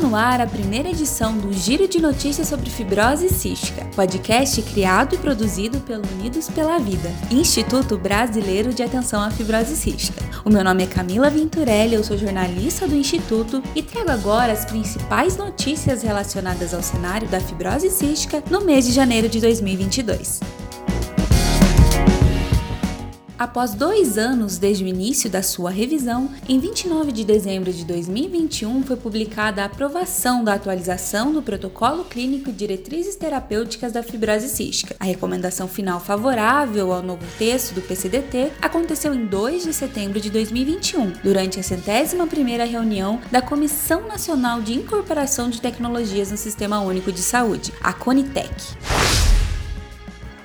No ar a primeira edição do Giro de Notícias sobre Fibrose Cística, podcast criado e produzido pelo Unidos pela Vida, Instituto Brasileiro de Atenção à Fibrose Cística. O meu nome é Camila Venturelli, eu sou jornalista do Instituto e trago agora as principais notícias relacionadas ao cenário da fibrose cística no mês de janeiro de 2022. Após dois anos desde o início da sua revisão, em 29 de dezembro de 2021 foi publicada a aprovação da atualização do Protocolo Clínico e Diretrizes Terapêuticas da Fibrose Cística. A recomendação final favorável ao novo texto do PCDT aconteceu em 2 de setembro de 2021, durante a centésima primeira reunião da Comissão Nacional de Incorporação de Tecnologias no Sistema Único de Saúde, a CONITEC.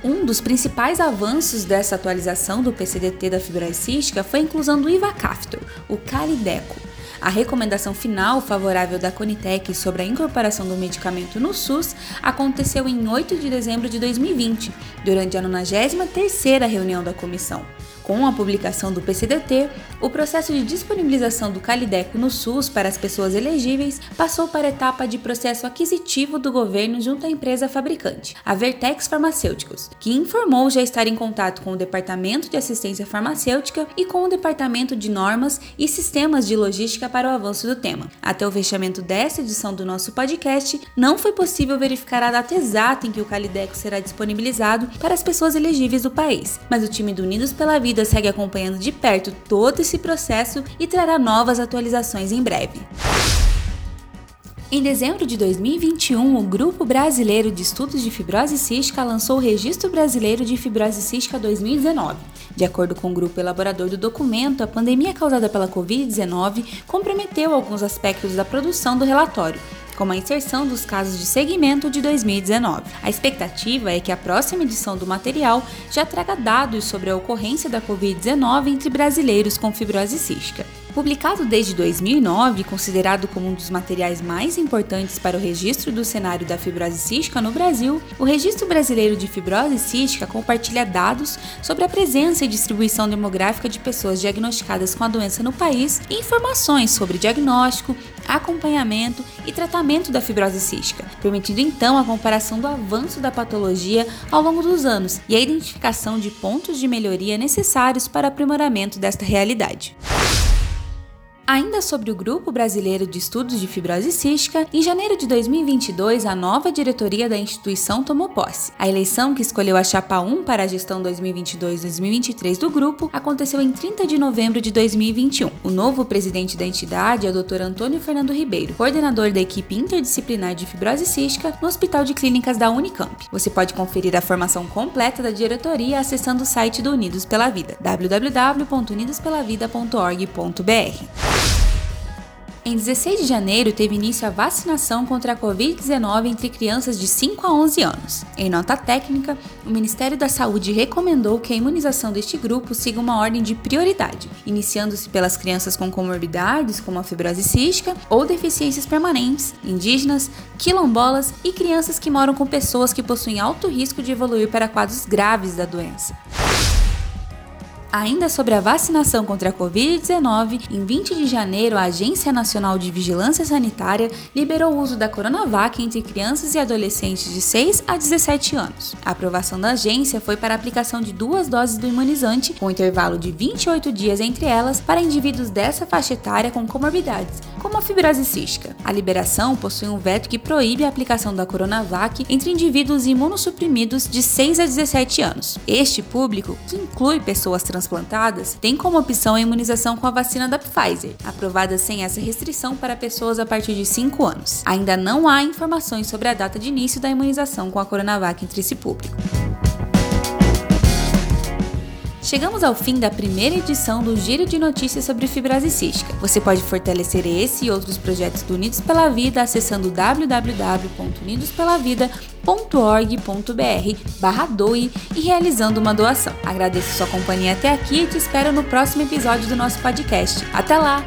Um dos principais avanços dessa atualização do PCDT da fibrose cística foi a inclusão do Ivacaftor, o Calideco. A recomendação final favorável da Conitec sobre a incorporação do medicamento no SUS aconteceu em 8 de dezembro de 2020, durante a 93ª reunião da comissão. Com a publicação do PCDT, o processo de disponibilização do Calideco no SUS para as pessoas elegíveis passou para a etapa de processo aquisitivo do governo junto à empresa fabricante, a Vertex Farmacêuticos, que informou já estar em contato com o Departamento de Assistência Farmacêutica e com o Departamento de Normas e Sistemas de Logística para o avanço do tema. Até o fechamento desta edição do nosso podcast, não foi possível verificar a data exata em que o Calideco será disponibilizado para as pessoas elegíveis do país, mas o time do Unidos pela Vida Vida segue acompanhando de perto todo esse processo e trará novas atualizações em breve. Em dezembro de 2021, o Grupo Brasileiro de Estudos de Fibrose Cística lançou o Registro Brasileiro de Fibrose Cística 2019. De acordo com o grupo elaborador do documento, a pandemia causada pela Covid-19 comprometeu alguns aspectos da produção do relatório, como a inserção dos casos de segmento de 2019. A expectativa é que a próxima edição do material já traga dados sobre a ocorrência da Covid-19 entre brasileiros com fibrose cística. Publicado desde 2009, considerado como um dos materiais mais importantes para o registro do cenário da fibrose cística no Brasil, o Registro Brasileiro de Fibrose Cística compartilha dados sobre a presença e distribuição demográfica de pessoas diagnosticadas com a doença no país e informações sobre diagnóstico, acompanhamento e tratamento da fibrose cística, permitindo então a comparação do avanço da patologia ao longo dos anos e a identificação de pontos de melhoria necessários para aprimoramento desta realidade. Ainda sobre o Grupo Brasileiro de Estudos de Fibrose Cística, em janeiro de 2022, a nova diretoria da instituição tomou posse. A eleição que escolheu a Chapa 1 para a gestão 2022-2023 do grupo aconteceu em 30 de novembro de 2021. O novo presidente da entidade é o Dr. Antônio Fernando Ribeiro, coordenador da equipe interdisciplinar de fibrose cística no Hospital de Clínicas da Unicamp. Você pode conferir a formação completa da diretoria acessando o site do Unidos pela Vida, www.unidospelavida.org.br. Em 16 de janeiro, teve início a vacinação contra a Covid-19 entre crianças de 5 a 11 anos. Em nota técnica, o Ministério da Saúde recomendou que a imunização deste grupo siga uma ordem de prioridade, iniciando-se pelas crianças com comorbidades, como a fibrose cística ou deficiências permanentes, indígenas, quilombolas e crianças que moram com pessoas que possuem alto risco de evoluir para quadros graves da doença. Ainda sobre a vacinação contra a Covid-19, em 20 de janeiro, a Agência Nacional de Vigilância Sanitária liberou o uso da Coronavac entre crianças e adolescentes de 6 a 17 anos. A aprovação da agência foi para a aplicação de duas doses do imunizante, com intervalo de 28 dias entre elas, para indivíduos dessa faixa etária com comorbidades, como a fibrose cística. A liberação possui um veto que proíbe a aplicação da Coronavac entre indivíduos imunossuprimidos de 6 a 17 anos. Este público, que inclui pessoas trans transplantadas têm como opção a imunização com a vacina da Pfizer, aprovada sem essa restrição para pessoas a partir de 5 anos. Ainda não há informações sobre a data de início da imunização com a Coronavac entre esse público. Chegamos ao fim da primeira edição do Giro de Notícias sobre Fibrose Cística. Você pode fortalecer esse e outros projetos do Unidos pela Vida acessando www.unidospelavida.org.br barra doe e realizando uma doação. Agradeço sua companhia até aqui e te espero no próximo episódio do nosso podcast. Até lá!